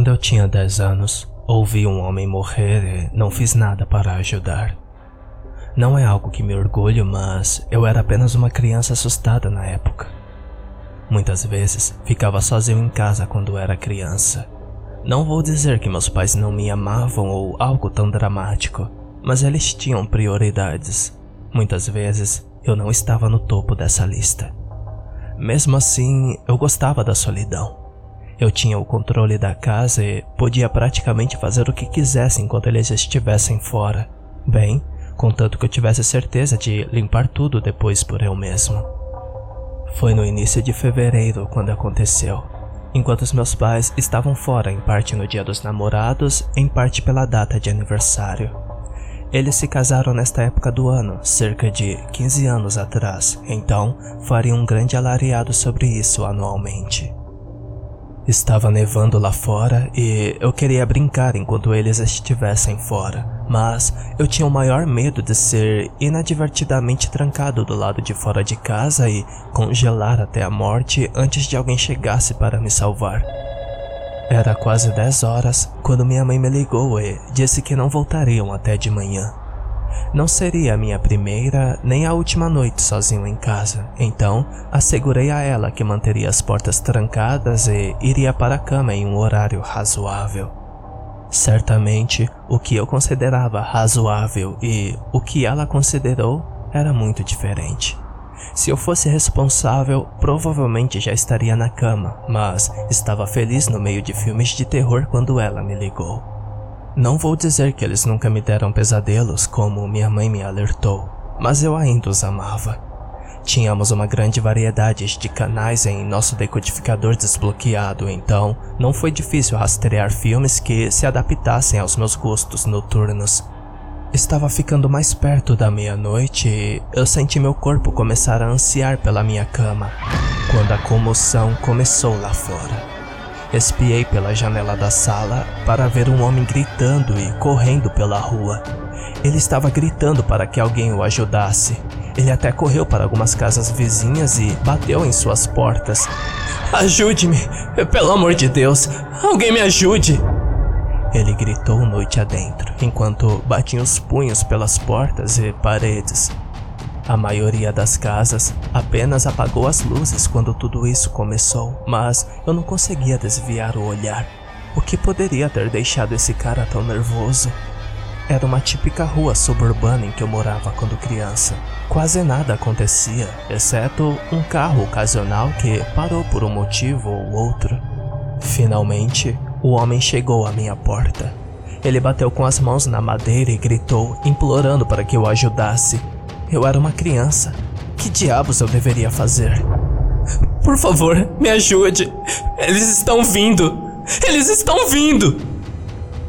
Quando eu tinha 10 anos, ouvi um homem morrer e não fiz nada para ajudar. Não é algo que me orgulho, mas eu era apenas uma criança assustada na época. Muitas vezes ficava sozinho em casa quando era criança. Não vou dizer que meus pais não me amavam ou algo tão dramático, mas eles tinham prioridades. Muitas vezes eu não estava no topo dessa lista. Mesmo assim, eu gostava da solidão. Eu tinha o controle da casa e podia praticamente fazer o que quisesse enquanto eles estivessem fora. Bem, contanto que eu tivesse certeza de limpar tudo depois por eu mesmo. Foi no início de fevereiro quando aconteceu. Enquanto os meus pais estavam fora, em parte no dia dos namorados, em parte pela data de aniversário. Eles se casaram nesta época do ano, cerca de 15 anos atrás, então fariam um grande alariado sobre isso anualmente. Estava nevando lá fora e eu queria brincar enquanto eles estivessem fora, mas eu tinha o maior medo de ser inadvertidamente trancado do lado de fora de casa e congelar até a morte antes de alguém chegasse para me salvar. Era quase 10 horas quando minha mãe me ligou e disse que não voltariam até de manhã. Não seria a minha primeira nem a última noite sozinho em casa, então assegurei a ela que manteria as portas trancadas e iria para a cama em um horário razoável. Certamente, o que eu considerava razoável e o que ela considerou era muito diferente. Se eu fosse responsável, provavelmente já estaria na cama, mas estava feliz no meio de filmes de terror quando ela me ligou. Não vou dizer que eles nunca me deram pesadelos, como minha mãe me alertou, mas eu ainda os amava. Tínhamos uma grande variedade de canais em nosso decodificador desbloqueado, então não foi difícil rastrear filmes que se adaptassem aos meus gostos noturnos. Estava ficando mais perto da meia-noite e eu senti meu corpo começar a ansiar pela minha cama, quando a comoção começou lá fora. Espiei pela janela da sala para ver um homem gritando e correndo pela rua. Ele estava gritando para que alguém o ajudasse. Ele até correu para algumas casas vizinhas e bateu em suas portas. Ajude-me! Pelo amor de Deus! Alguém me ajude! Ele gritou noite adentro, enquanto batia os punhos pelas portas e paredes. A maioria das casas apenas apagou as luzes quando tudo isso começou, mas eu não conseguia desviar o olhar. O que poderia ter deixado esse cara tão nervoso? Era uma típica rua suburbana em que eu morava quando criança. Quase nada acontecia, exceto um carro ocasional que parou por um motivo ou outro. Finalmente, o homem chegou à minha porta. Ele bateu com as mãos na madeira e gritou, implorando para que eu ajudasse. Eu era uma criança. Que diabos eu deveria fazer? Por favor, me ajude. Eles estão vindo. Eles estão vindo.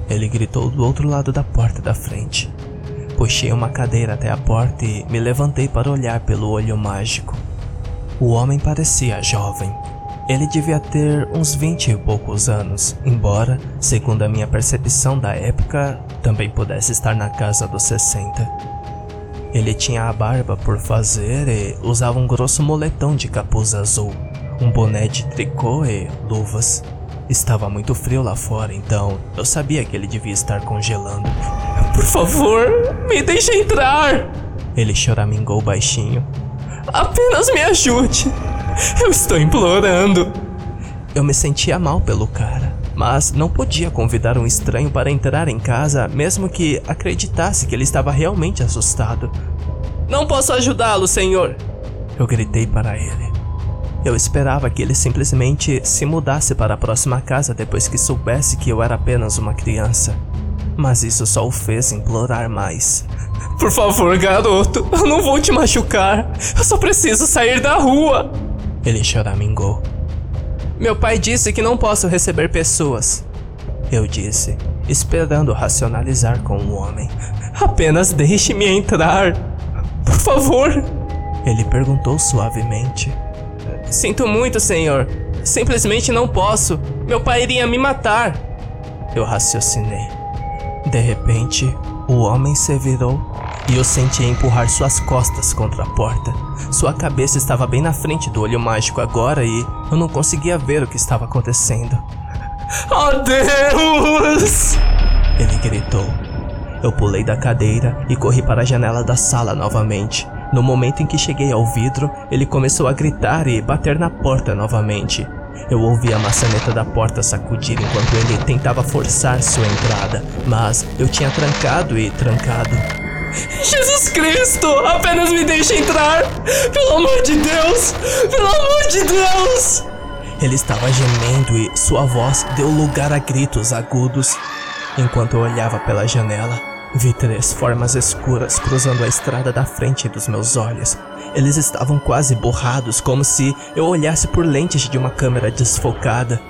Ele gritou do outro lado da porta da frente. Puxei uma cadeira até a porta e me levantei para olhar pelo olho mágico. O homem parecia jovem, ele devia ter uns 20 e poucos anos, embora, segundo a minha percepção da época, também pudesse estar na casa dos 60. Ele tinha a barba por fazer e usava um grosso moletom de capuz azul, um boné de tricô e luvas. Estava muito frio lá fora, então eu sabia que ele devia estar congelando. Por favor, me deixe entrar! Ele choramingou baixinho. Apenas me ajude! Eu estou implorando. Eu me sentia mal pelo cara, mas não podia convidar um estranho para entrar em casa, mesmo que acreditasse que ele estava realmente assustado. Não posso ajudá-lo, senhor! Eu gritei para ele. Eu esperava que ele simplesmente se mudasse para a próxima casa depois que soubesse que eu era apenas uma criança. Mas isso só o fez implorar mais. Por favor, garoto, eu não vou te machucar. Eu só preciso sair da rua. Ele choramingou. Meu pai disse que não posso receber pessoas. Eu disse, esperando racionalizar com o homem. Apenas deixe-me entrar. Por favor. Ele perguntou suavemente. Sinto muito, senhor. Simplesmente não posso. Meu pai iria me matar. Eu raciocinei. De repente, o homem se virou e eu senti empurrar suas costas contra a porta. Sua cabeça estava bem na frente do olho mágico agora e eu não conseguia ver o que estava acontecendo. Oh Deus! Ele gritou. Eu pulei da cadeira e corri para a janela da sala novamente. No momento em que cheguei ao vidro, ele começou a gritar e bater na porta novamente. Eu ouvi a maçaneta da porta sacudir enquanto ele tentava forçar sua entrada, mas eu tinha trancado e trancado. Jesus Cristo, apenas me deixe entrar! Pelo amor de Deus! Pelo amor de Deus! Ele estava gemendo e sua voz deu lugar a gritos agudos. Enquanto eu olhava pela janela, vi três formas escuras cruzando a estrada da frente dos meus olhos. Eles estavam quase borrados, como se eu olhasse por lentes de uma câmera desfocada.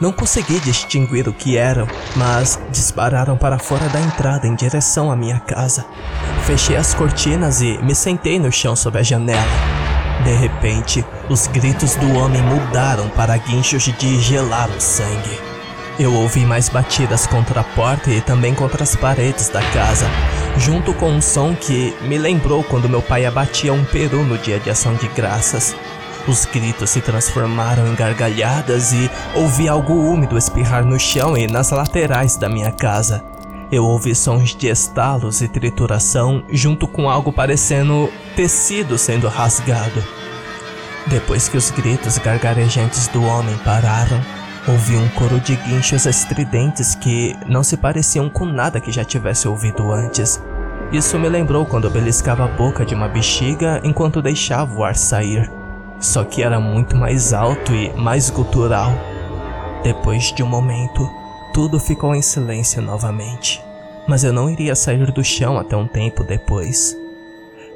Não consegui distinguir o que eram, mas dispararam para fora da entrada em direção à minha casa. Fechei as cortinas e me sentei no chão sob a janela. De repente, os gritos do homem mudaram para guinchos de gelar o sangue. Eu ouvi mais batidas contra a porta e também contra as paredes da casa, junto com um som que me lembrou quando meu pai abatia um peru no dia de ação de graças. Os gritos se transformaram em gargalhadas e ouvi algo úmido espirrar no chão e nas laterais da minha casa. Eu ouvi sons de estalos e trituração, junto com algo parecendo tecido sendo rasgado. Depois que os gritos gargarejantes do homem pararam, ouvi um coro de guinchos estridentes que não se pareciam com nada que já tivesse ouvido antes. Isso me lembrou quando eu beliscava a boca de uma bexiga enquanto deixava o ar sair só que era muito mais alto e mais gutural. Depois de um momento, tudo ficou em silêncio novamente, mas eu não iria sair do chão até um tempo depois.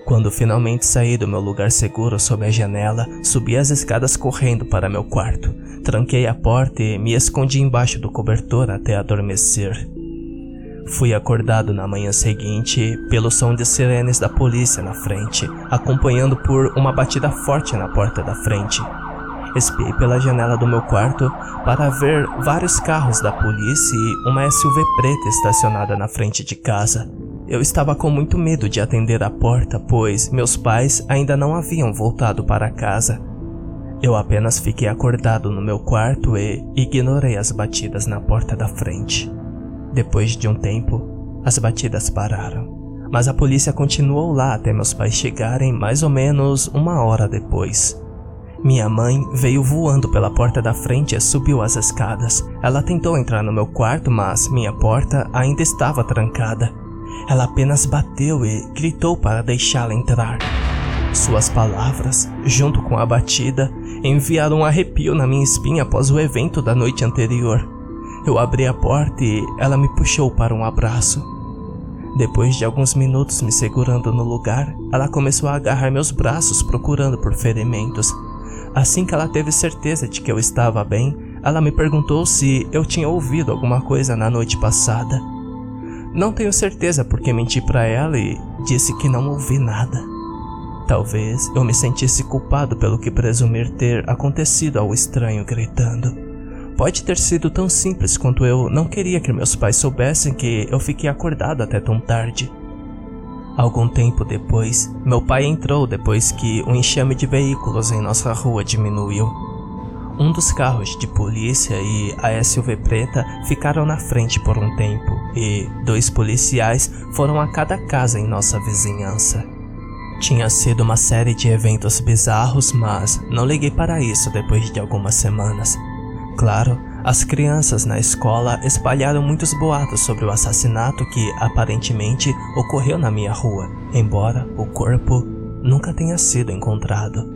Quando finalmente saí do meu lugar seguro sob a janela, subi as escadas correndo para meu quarto, tranquei a porta e me escondi embaixo do cobertor até adormecer. Fui acordado na manhã seguinte pelo som de sirenes da polícia na frente, acompanhando por uma batida forte na porta da frente. Espiei pela janela do meu quarto para ver vários carros da polícia e uma SUV preta estacionada na frente de casa. Eu estava com muito medo de atender a porta, pois meus pais ainda não haviam voltado para casa. Eu apenas fiquei acordado no meu quarto e ignorei as batidas na porta da frente. Depois de um tempo, as batidas pararam, mas a polícia continuou lá até meus pais chegarem mais ou menos uma hora depois. Minha mãe veio voando pela porta da frente e subiu as escadas. Ela tentou entrar no meu quarto, mas minha porta ainda estava trancada. Ela apenas bateu e gritou para deixá-la entrar. Suas palavras, junto com a batida, enviaram um arrepio na minha espinha após o evento da noite anterior. Eu abri a porta e ela me puxou para um abraço. Depois de alguns minutos me segurando no lugar, ela começou a agarrar meus braços procurando por ferimentos. Assim que ela teve certeza de que eu estava bem, ela me perguntou se eu tinha ouvido alguma coisa na noite passada. Não tenho certeza porque menti para ela e disse que não ouvi nada. Talvez eu me sentisse culpado pelo que presumir ter acontecido ao estranho gritando. Pode ter sido tão simples quanto eu não queria que meus pais soubessem que eu fiquei acordado até tão tarde. Algum tempo depois, meu pai entrou depois que o enxame de veículos em nossa rua diminuiu. Um dos carros de polícia e a SUV preta ficaram na frente por um tempo, e dois policiais foram a cada casa em nossa vizinhança. Tinha sido uma série de eventos bizarros, mas não liguei para isso depois de algumas semanas. Claro, as crianças na escola espalharam muitos boatos sobre o assassinato que aparentemente ocorreu na minha rua, embora o corpo nunca tenha sido encontrado.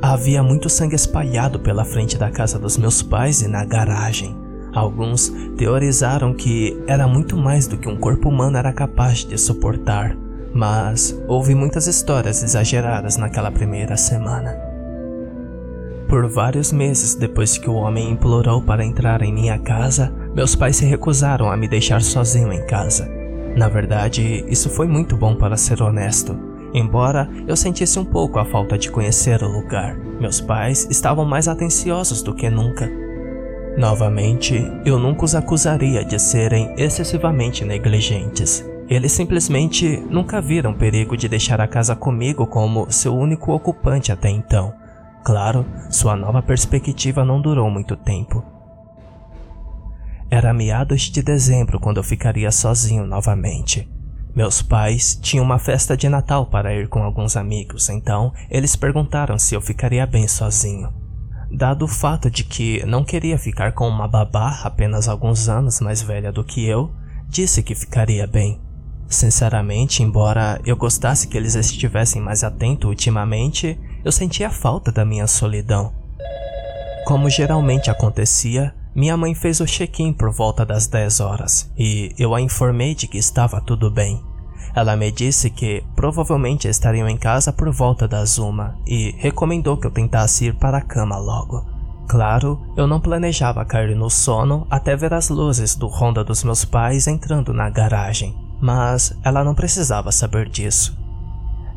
Havia muito sangue espalhado pela frente da casa dos meus pais e na garagem. Alguns teorizaram que era muito mais do que um corpo humano era capaz de suportar, mas houve muitas histórias exageradas naquela primeira semana. Por vários meses depois que o homem implorou para entrar em minha casa, meus pais se recusaram a me deixar sozinho em casa. Na verdade, isso foi muito bom para ser honesto. Embora eu sentisse um pouco a falta de conhecer o lugar, meus pais estavam mais atenciosos do que nunca. Novamente, eu nunca os acusaria de serem excessivamente negligentes. Eles simplesmente nunca viram perigo de deixar a casa comigo como seu único ocupante até então. Claro, sua nova perspectiva não durou muito tempo. Era meados de dezembro quando eu ficaria sozinho novamente. Meus pais tinham uma festa de Natal para ir com alguns amigos, então eles perguntaram se eu ficaria bem sozinho. Dado o fato de que não queria ficar com uma babá apenas alguns anos mais velha do que eu, disse que ficaria bem. Sinceramente, embora eu gostasse que eles estivessem mais atentos ultimamente, eu sentia falta da minha solidão. Como geralmente acontecia, minha mãe fez o check-in por volta das 10 horas e eu a informei de que estava tudo bem. Ela me disse que provavelmente estariam em casa por volta das uma e recomendou que eu tentasse ir para a cama logo. Claro, eu não planejava cair no sono até ver as luzes do Honda dos meus pais entrando na garagem, mas ela não precisava saber disso.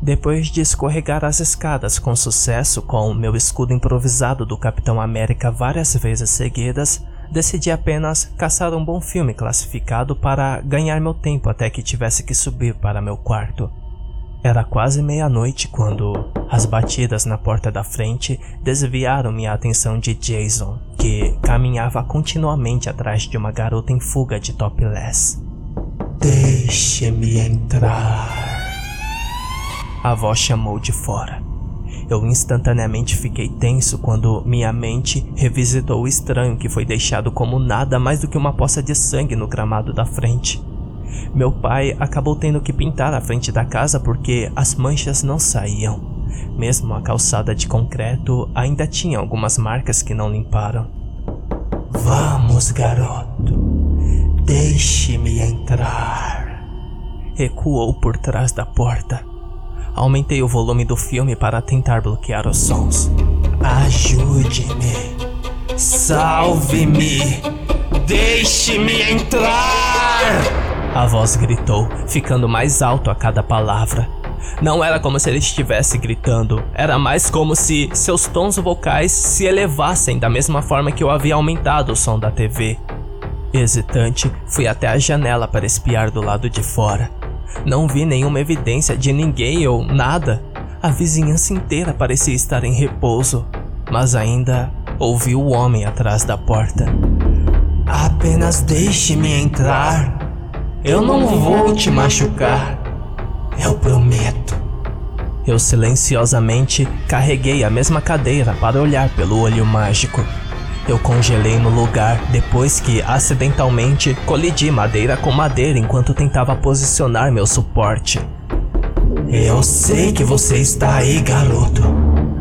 Depois de escorregar as escadas com sucesso com meu escudo improvisado do Capitão América várias vezes seguidas, decidi apenas caçar um bom filme classificado para ganhar meu tempo até que tivesse que subir para meu quarto. Era quase meia-noite quando as batidas na porta da frente desviaram minha atenção de Jason, que caminhava continuamente atrás de uma garota em fuga de topless. Deixe-me entrar. A voz chamou de fora. Eu instantaneamente fiquei tenso quando minha mente revisitou o estranho que foi deixado como nada mais do que uma poça de sangue no gramado da frente. Meu pai acabou tendo que pintar a frente da casa porque as manchas não saíam. Mesmo a calçada de concreto ainda tinha algumas marcas que não limparam. Vamos, garoto. Deixe-me entrar. Recuou por trás da porta. Aumentei o volume do filme para tentar bloquear os sons. Ajude-me. Salve-me. Deixe-me entrar! A voz gritou, ficando mais alto a cada palavra. Não era como se ele estivesse gritando, era mais como se seus tons vocais se elevassem da mesma forma que eu havia aumentado o som da TV. Hesitante, fui até a janela para espiar do lado de fora. Não vi nenhuma evidência de ninguém ou nada. A vizinhança inteira parecia estar em repouso, mas ainda ouvi o homem atrás da porta. Apenas deixe-me entrar. Eu não vou te machucar. Eu prometo. Eu silenciosamente carreguei a mesma cadeira para olhar pelo olho mágico. Eu congelei no lugar depois que acidentalmente colidi madeira com madeira enquanto tentava posicionar meu suporte. Eu sei que você está aí, garoto.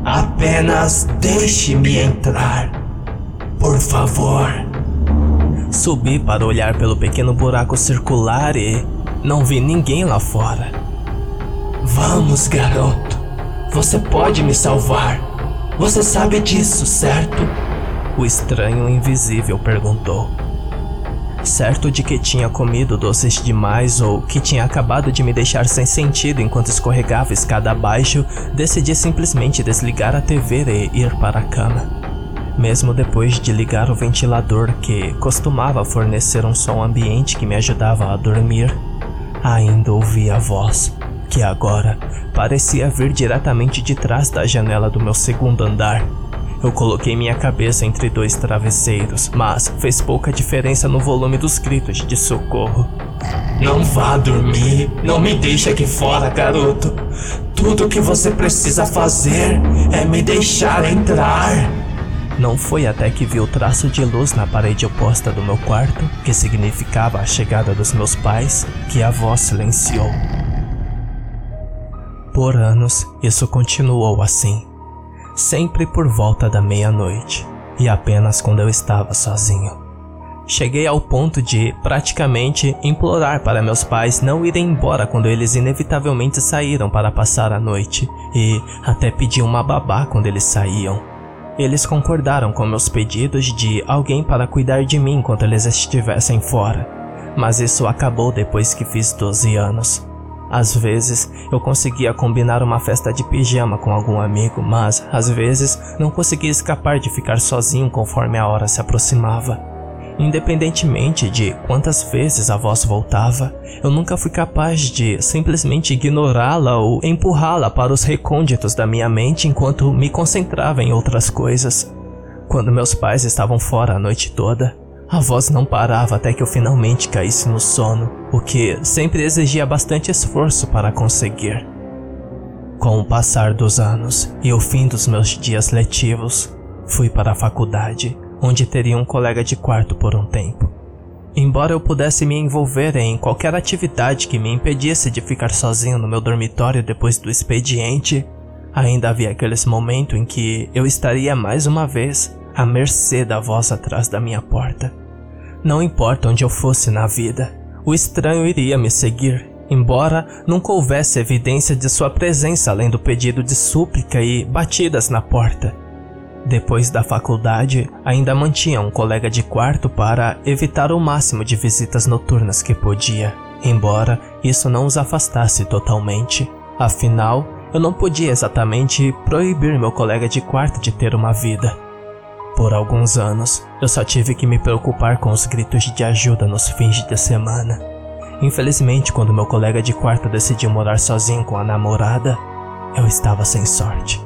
Apenas deixe-me entrar. Por favor. Subi para olhar pelo pequeno buraco circular e não vi ninguém lá fora. Vamos, garoto. Você pode me salvar. Você sabe disso, certo? O estranho invisível perguntou. Certo de que tinha comido doces demais ou que tinha acabado de me deixar sem sentido enquanto escorregava escada abaixo, decidi simplesmente desligar a TV e ir para a cama. Mesmo depois de ligar o ventilador que costumava fornecer um som ambiente que me ajudava a dormir, ainda ouvia a voz, que agora parecia vir diretamente de trás da janela do meu segundo andar. Eu coloquei minha cabeça entre dois travesseiros, mas fez pouca diferença no volume dos gritos de socorro. Não vá dormir, não me deixe aqui fora, garoto. Tudo que você precisa fazer é me deixar entrar. Não foi até que vi o traço de luz na parede oposta do meu quarto, que significava a chegada dos meus pais, que a voz silenciou. Por anos, isso continuou assim sempre por volta da meia-noite, e apenas quando eu estava sozinho. Cheguei ao ponto de praticamente implorar para meus pais não irem embora quando eles inevitavelmente saíram para passar a noite, e até pedi uma babá quando eles saíam. Eles concordaram com meus pedidos de alguém para cuidar de mim enquanto eles estivessem fora, mas isso acabou depois que fiz 12 anos. Às vezes eu conseguia combinar uma festa de pijama com algum amigo, mas às vezes não conseguia escapar de ficar sozinho conforme a hora se aproximava. Independentemente de quantas vezes a voz voltava, eu nunca fui capaz de simplesmente ignorá-la ou empurrá-la para os recônditos da minha mente enquanto me concentrava em outras coisas. Quando meus pais estavam fora a noite toda, A voz não parava até que eu finalmente caísse no sono, o que sempre exigia bastante esforço para conseguir. Com o passar dos anos e o fim dos meus dias letivos, fui para a faculdade, onde teria um colega de quarto por um tempo. Embora eu pudesse me envolver em qualquer atividade que me impedisse de ficar sozinho no meu dormitório depois do expediente, ainda havia aqueles momentos em que eu estaria mais uma vez à mercê da voz atrás da minha porta. Não importa onde eu fosse na vida, o estranho iria me seguir, embora nunca houvesse evidência de sua presença além do pedido de súplica e batidas na porta. Depois da faculdade, ainda mantinha um colega de quarto para evitar o máximo de visitas noturnas que podia, embora isso não os afastasse totalmente. Afinal, eu não podia exatamente proibir meu colega de quarto de ter uma vida. Por alguns anos, eu só tive que me preocupar com os gritos de ajuda nos fins de semana. Infelizmente, quando meu colega de quarto decidiu morar sozinho com a namorada, eu estava sem sorte.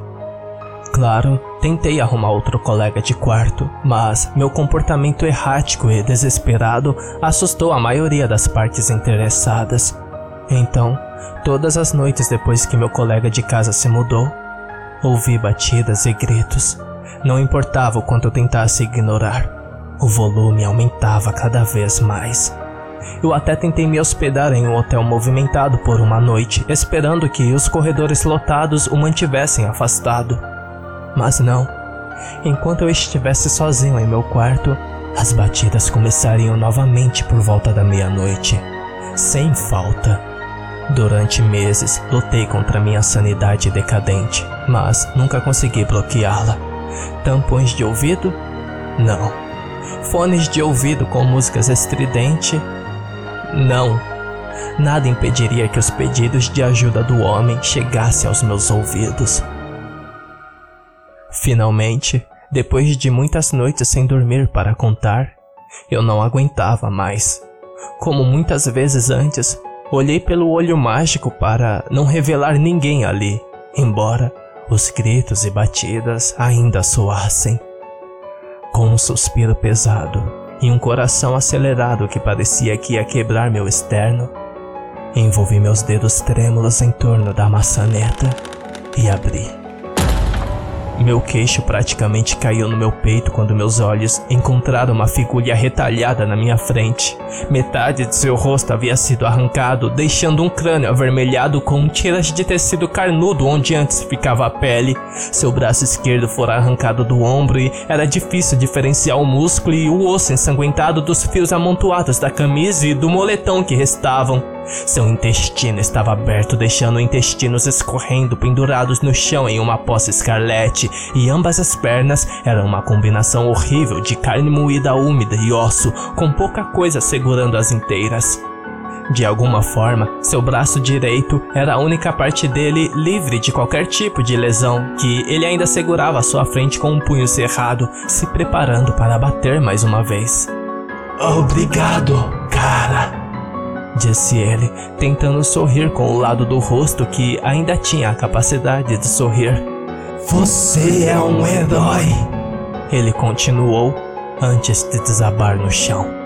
Claro, tentei arrumar outro colega de quarto, mas meu comportamento errático e desesperado assustou a maioria das partes interessadas. Então, todas as noites depois que meu colega de casa se mudou, ouvi batidas e gritos. Não importava o quanto eu tentasse ignorar, o volume aumentava cada vez mais. Eu até tentei me hospedar em um hotel movimentado por uma noite, esperando que os corredores lotados o mantivessem afastado. Mas não. Enquanto eu estivesse sozinho em meu quarto, as batidas começariam novamente por volta da meia-noite, sem falta. Durante meses, lutei contra minha sanidade decadente, mas nunca consegui bloqueá-la. Tampões de ouvido? Não. Fones de ouvido com músicas estridente? Não. Nada impediria que os pedidos de ajuda do homem chegassem aos meus ouvidos. Finalmente, depois de muitas noites sem dormir para contar, eu não aguentava mais. Como muitas vezes antes, olhei pelo olho mágico para não revelar ninguém ali, embora os gritos e batidas ainda soassem. Com um suspiro pesado e um coração acelerado que parecia que ia quebrar meu externo, envolvi meus dedos trêmulos em torno da maçaneta e abri. Meu queixo praticamente caiu no meu peito quando meus olhos encontraram uma figura retalhada na minha frente. Metade de seu rosto havia sido arrancado, deixando um crânio avermelhado com tiras de tecido carnudo onde antes ficava a pele. Seu braço esquerdo fora arrancado do ombro e era difícil diferenciar o músculo e o osso ensanguentado dos fios amontoados da camisa e do moletom que restavam. Seu intestino estava aberto, deixando intestinos escorrendo pendurados no chão em uma poça escarlate, e ambas as pernas eram uma combinação horrível de carne moída úmida e osso, com pouca coisa segurando as inteiras. De alguma forma, seu braço direito era a única parte dele livre de qualquer tipo de lesão, que ele ainda segurava à sua frente com um punho cerrado, se preparando para bater mais uma vez. Obrigado, cara disse ele, tentando sorrir com o lado do rosto que ainda tinha a capacidade de sorrir. Você é um herói! Ele continuou antes de desabar no chão.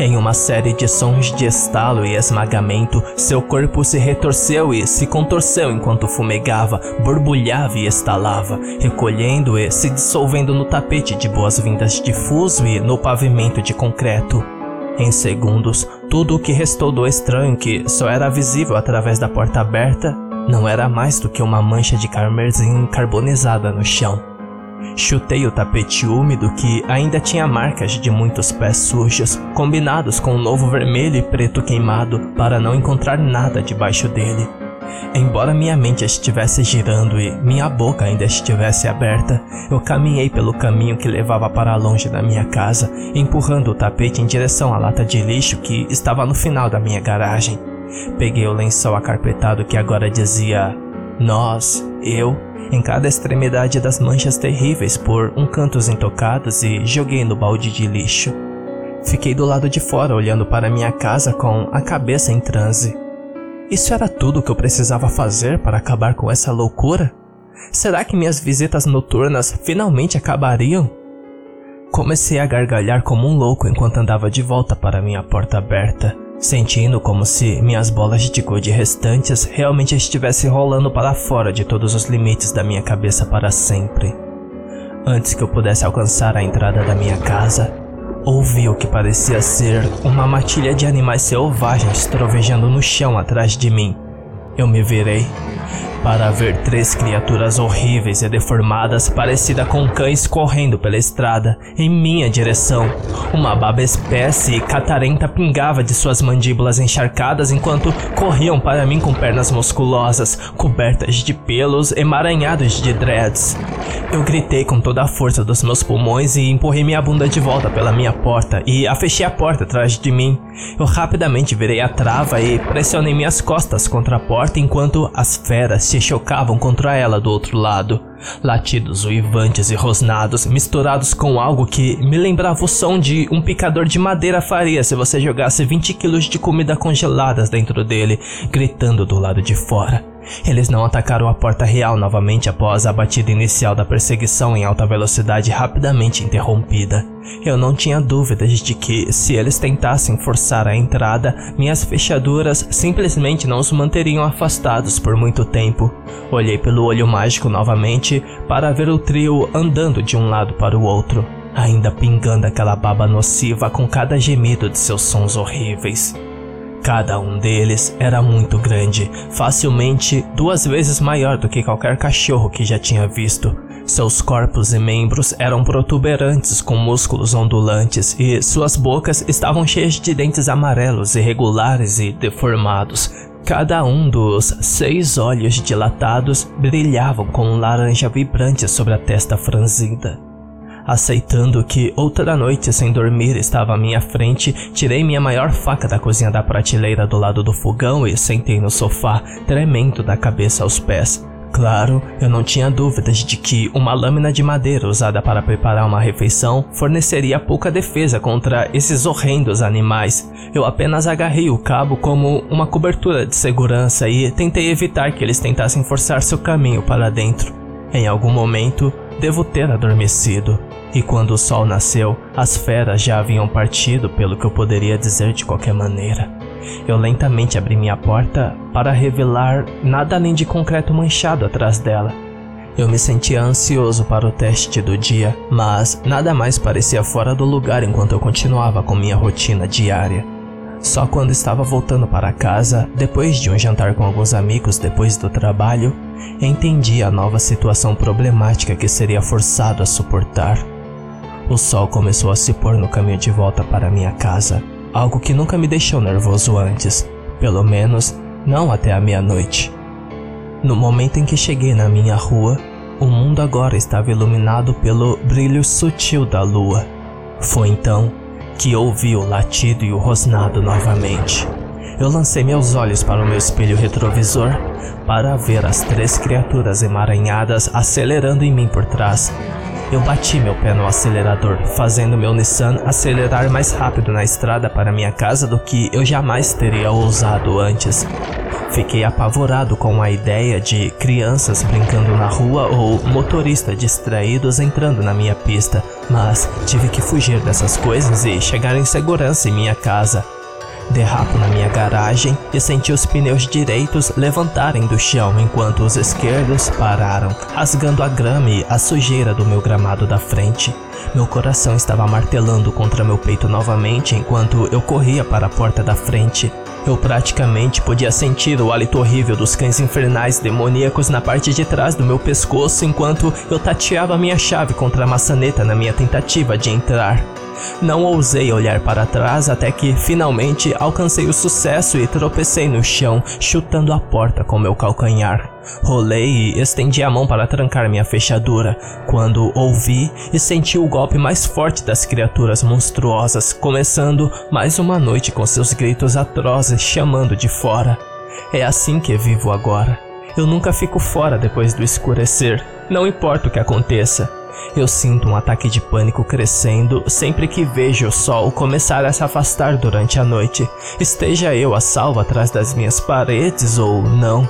Em uma série de sons de estalo e esmagamento, seu corpo se retorceu e se contorceu enquanto fumegava, borbulhava e estalava, recolhendo e se dissolvendo no tapete de boas-vindas difuso e no pavimento de concreto. Em segundos, tudo o que restou do estranho, que só era visível através da porta aberta, não era mais do que uma mancha de carmesim carbonizada no chão. Chutei o tapete úmido que ainda tinha marcas de muitos pés sujos, combinados com o novo vermelho e preto queimado, para não encontrar nada debaixo dele. Embora minha mente estivesse girando e minha boca ainda estivesse aberta, eu caminhei pelo caminho que levava para longe da minha casa, empurrando o tapete em direção à lata de lixo que estava no final da minha garagem. Peguei o lençol acarpetado que agora dizia nós, eu, em cada extremidade das manchas terríveis por um cantos intocados e joguei no balde de lixo. Fiquei do lado de fora olhando para minha casa com a cabeça em transe. Isso era tudo o que eu precisava fazer para acabar com essa loucura? Será que minhas visitas noturnas finalmente acabariam? Comecei a gargalhar como um louco enquanto andava de volta para minha porta aberta, sentindo como se minhas bolas de gude restantes realmente estivessem rolando para fora de todos os limites da minha cabeça para sempre. Antes que eu pudesse alcançar a entrada da minha casa, ouvi o que parecia ser uma matilha de animais selvagens trovejando no chão atrás de mim. Eu me virei para ver três criaturas horríveis e deformadas, parecidas com cães correndo pela estrada em minha direção. Uma baba espécie e catarenta pingava de suas mandíbulas encharcadas enquanto corriam para mim com pernas musculosas, cobertas de pelos emaranhados de dreads. Eu gritei com toda a força dos meus pulmões e empurrei minha bunda de volta pela minha porta e a fechei a porta atrás de mim. Eu rapidamente virei a trava e pressionei minhas costas contra a porta enquanto as feras se chocavam contra ela do outro lado. Latidos uivantes e rosnados, misturados com algo que me lembrava o som de um picador de madeira faria se você jogasse 20 quilos de comida congeladas dentro dele, gritando do lado de fora. Eles não atacaram a porta real novamente após a batida inicial da perseguição em alta velocidade rapidamente interrompida. Eu não tinha dúvidas de que, se eles tentassem forçar a entrada, minhas fechaduras simplesmente não os manteriam afastados por muito tempo. Olhei pelo olho mágico novamente para ver o trio andando de um lado para o outro, ainda pingando aquela baba nociva com cada gemido de seus sons horríveis. Cada um deles era muito grande, facilmente duas vezes maior do que qualquer cachorro que já tinha visto. Seus corpos e membros eram protuberantes com músculos ondulantes e suas bocas estavam cheias de dentes amarelos irregulares e deformados. Cada um dos seis olhos dilatados brilhavam com um laranja vibrante sobre a testa franzida. Aceitando que outra noite sem dormir estava à minha frente, tirei minha maior faca da cozinha da prateleira do lado do fogão e sentei no sofá, tremendo da cabeça aos pés. Claro, eu não tinha dúvidas de que uma lâmina de madeira usada para preparar uma refeição forneceria pouca defesa contra esses horrendos animais. Eu apenas agarrei o cabo como uma cobertura de segurança e tentei evitar que eles tentassem forçar seu caminho para dentro. Em algum momento, devo ter adormecido. E quando o sol nasceu, as feras já haviam partido, pelo que eu poderia dizer de qualquer maneira. Eu lentamente abri minha porta para revelar nada além de concreto manchado atrás dela. Eu me sentia ansioso para o teste do dia, mas nada mais parecia fora do lugar enquanto eu continuava com minha rotina diária. Só quando estava voltando para casa, depois de um jantar com alguns amigos depois do trabalho, entendi a nova situação problemática que seria forçado a suportar. O sol começou a se pôr no caminho de volta para minha casa, algo que nunca me deixou nervoso antes, pelo menos não até a meia-noite. No momento em que cheguei na minha rua, o mundo agora estava iluminado pelo brilho sutil da lua. Foi então que ouvi o latido e o rosnado novamente. Eu lancei meus olhos para o meu espelho retrovisor para ver as três criaturas emaranhadas acelerando em mim por trás, eu bati meu pé no acelerador, fazendo meu Nissan acelerar mais rápido na estrada para minha casa do que eu jamais teria ousado antes. Fiquei apavorado com a ideia de crianças brincando na rua ou motoristas distraídos entrando na minha pista, mas tive que fugir dessas coisas e chegar em segurança em minha casa. Derrapo na minha garagem e senti os pneus direitos levantarem do chão enquanto os esquerdos pararam, rasgando a grama e a sujeira do meu gramado da frente. Meu coração estava martelando contra meu peito novamente enquanto eu corria para a porta da frente. Eu praticamente podia sentir o hálito horrível dos cães infernais demoníacos na parte de trás do meu pescoço enquanto eu tateava minha chave contra a maçaneta na minha tentativa de entrar. Não ousei olhar para trás até que finalmente alcancei o sucesso e tropecei no chão, chutando a porta com meu calcanhar. Rolei e estendi a mão para trancar minha fechadura, quando ouvi e senti o golpe mais forte das criaturas monstruosas, começando mais uma noite com seus gritos atrozes chamando de fora. É assim que vivo agora. Eu nunca fico fora depois do escurecer, não importa o que aconteça. Eu sinto um ataque de pânico crescendo sempre que vejo o sol começar a se afastar durante a noite, esteja eu a salvo atrás das minhas paredes ou não.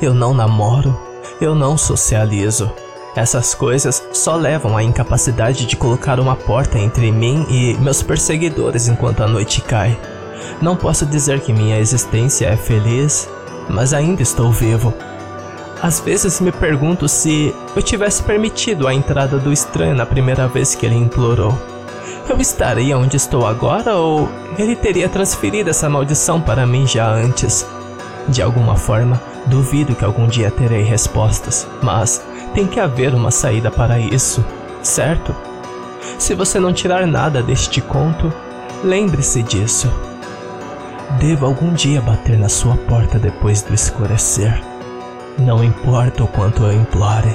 Eu não namoro, eu não socializo. Essas coisas só levam à incapacidade de colocar uma porta entre mim e meus perseguidores enquanto a noite cai. Não posso dizer que minha existência é feliz, mas ainda estou vivo. Às vezes me pergunto se eu tivesse permitido a entrada do estranho na primeira vez que ele implorou. Eu estaria onde estou agora ou ele teria transferido essa maldição para mim já antes? De alguma forma, duvido que algum dia terei respostas, mas tem que haver uma saída para isso, certo? Se você não tirar nada deste conto, lembre-se disso. Devo algum dia bater na sua porta depois do escurecer. Não importa o quanto eu implore,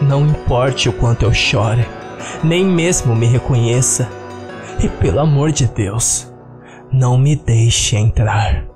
não importe o quanto eu chore, nem mesmo me reconheça. E pelo amor de Deus, não me deixe entrar.